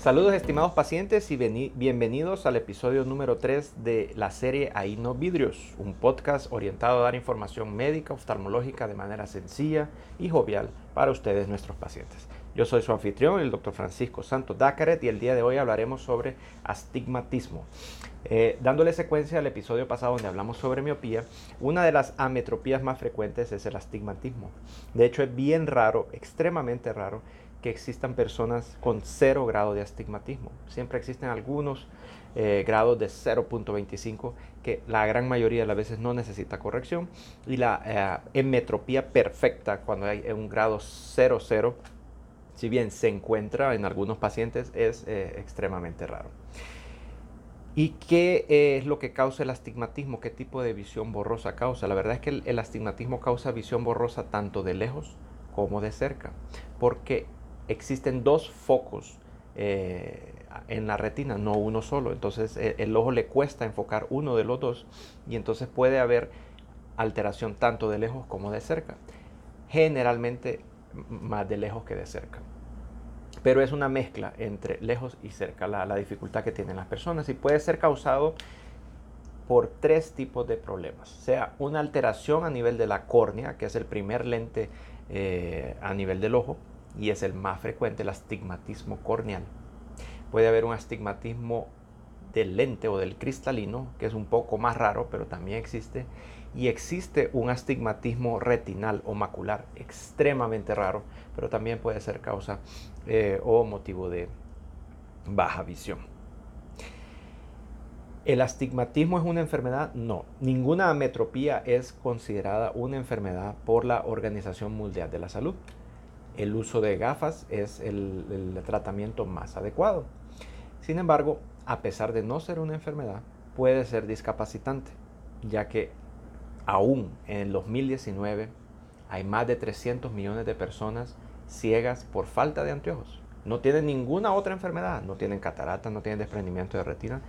Saludos estimados pacientes y bienvenidos al episodio número 3 de la serie Ahí no vidrios, un podcast orientado a dar información médica oftalmológica de manera sencilla y jovial para ustedes nuestros pacientes. Yo soy su anfitrión, el doctor Francisco Santos Dacaret, y el día de hoy hablaremos sobre astigmatismo. Eh, dándole secuencia al episodio pasado donde hablamos sobre miopía, una de las ametropías más frecuentes es el astigmatismo. De hecho, es bien raro, extremadamente raro, que existan personas con cero grado de astigmatismo. Siempre existen algunos eh, grados de 0.25 que la gran mayoría de las veces no necesita corrección y la eh, emetropía perfecta cuando hay un grado 0,0 si bien se encuentra en algunos pacientes es eh, extremadamente raro. ¿Y qué es lo que causa el astigmatismo? ¿Qué tipo de visión borrosa causa? La verdad es que el astigmatismo causa visión borrosa tanto de lejos como de cerca, porque existen dos focos eh, en la retina, no uno solo. Entonces eh, el ojo le cuesta enfocar uno de los dos y entonces puede haber alteración tanto de lejos como de cerca. Generalmente más de lejos que de cerca. Pero es una mezcla entre lejos y cerca, la, dificultad que tienen las personas y puede ser causado por tres tipos de problemas. Sea una alteración a nivel de la córnea, que es el primer lente eh, a nivel del ojo, y es el más frecuente, el astigmatismo corneal. Puede haber un astigmatismo del lente o del cristalino, que es un poco más raro, pero también existe. Y existe un astigmatismo retinal o macular, extremadamente raro, pero también puede ser causa eh, o motivo de baja visión. ¿El astigmatismo es una enfermedad? No. Ninguna ametropía es considerada una enfermedad por la Organización Mundial de la Salud el uso de gafas es el, tratamiento más adecuado. Sin embargo, a pesar de no ser una enfermedad, puede ser discapacitante, ya que aún en el 2019 hay más de 300 millones de personas ciegas por falta de anteojos. No tienen ninguna otra enfermedad, no tienen catarata, no tienen desprendimiento de retina,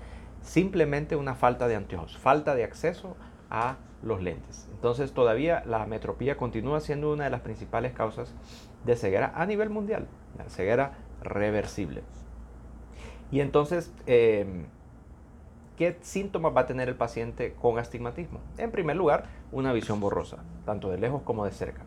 simplemente una falta de anteojos, falta de acceso a los lentes. Entonces todavía la metropía continúa siendo una de las principales causas de ceguera a nivel mundial, la ceguera reversible. Y entonces, em, ¿qué síntomas va a tener el paciente con astigmatismo? En primer lugar, una visión borrosa, tanto de lejos como de cerca.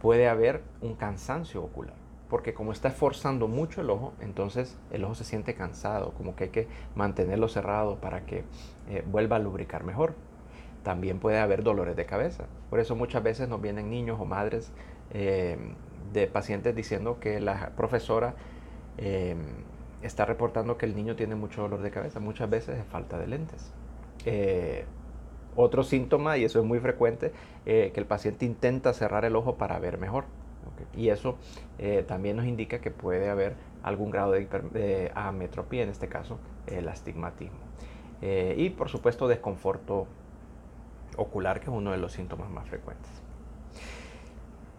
Puede haber un cansancio ocular, porque como está esforzando mucho el ojo, entonces el ojo se siente cansado, como que hay que mantenerlo cerrado para que eh, vuelva a lubricar mejor también puede haber dolores de cabeza. Por eso muchas veces nos vienen niños o madres eh, de pacientes diciendo que la profesora eh, está reportando que el niño tiene mucho dolor de cabeza. Muchas veces es falta de lentes. Eh, otro síntoma, y eso es muy frecuente, que el paciente intenta cerrar el ojo para ver mejor. Y eso también nos indica que puede haber algún grado de, de ametropía, en este caso el astigmatismo. y por supuesto desconforto ocular, que es uno de los síntomas más frecuentes.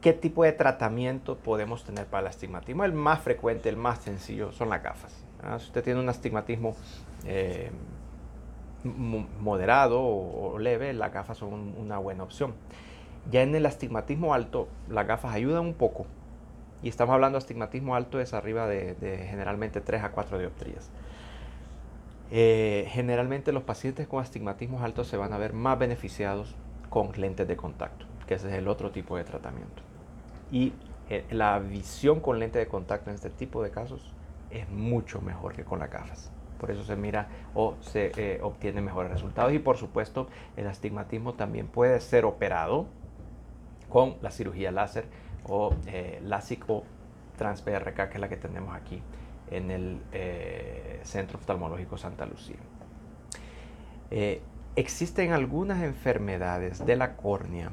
¿Qué tipo de tratamiento podemos tener para el astigmatismo? El más frecuente, el más sencillo, son las gafas. Si usted tiene un astigmatismo eh, moderado o, leve, las gafas son una buena opción. Ya en el astigmatismo alto, las gafas ayudan un poco. Y estamos hablando de astigmatismo alto, es arriba de, generalmente 3 a 4 dioptrías. Eh, generalmente los pacientes con astigmatismos altos se van a ver más beneficiados con lentes de contacto, que ese es el otro tipo de tratamiento. Y eh, la visión con lente de contacto en este tipo de casos es mucho mejor que con las gafas. Por eso se mira o se eh, obtiene mejores resultados. Y por supuesto, el astigmatismo también puede ser operado con la cirugía láser o LASIK o trans-PRK, que es la que tenemos aquí en el eh, Centro Oftalmológico Santa Lucía. Eh, existen algunas enfermedades de la córnea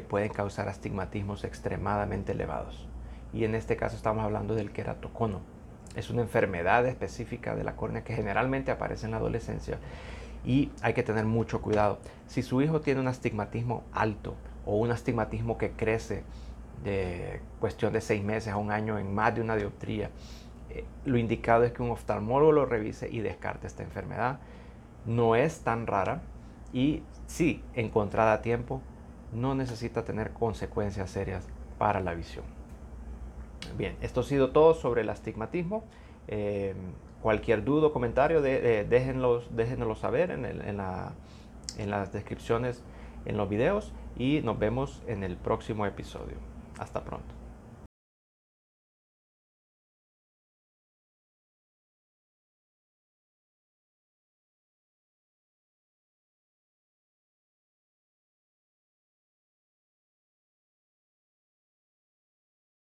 pueden causar astigmatismos extremadamente elevados. Y en este caso estamos hablando del queratocono. Es una enfermedad específica de la córnea que generalmente aparece en la adolescencia y hay que tener mucho cuidado. Si su hijo tiene un astigmatismo alto o un astigmatismo que crece de cuestión de seis meses a un año en más de una dioptría, eh, lo indicado es que un oftalmólogo lo revise y descarte esta enfermedad. No es tan rara y si encontrada a tiempo, no necesita tener consecuencias serias para la visión. Bien, esto ha sido todo sobre el astigmatismo. Eh, cualquier duda o comentario, de, déjenlos, déjenlo saber en, en, la, en las descripciones en los videos y nos vemos en el próximo episodio. Hasta pronto.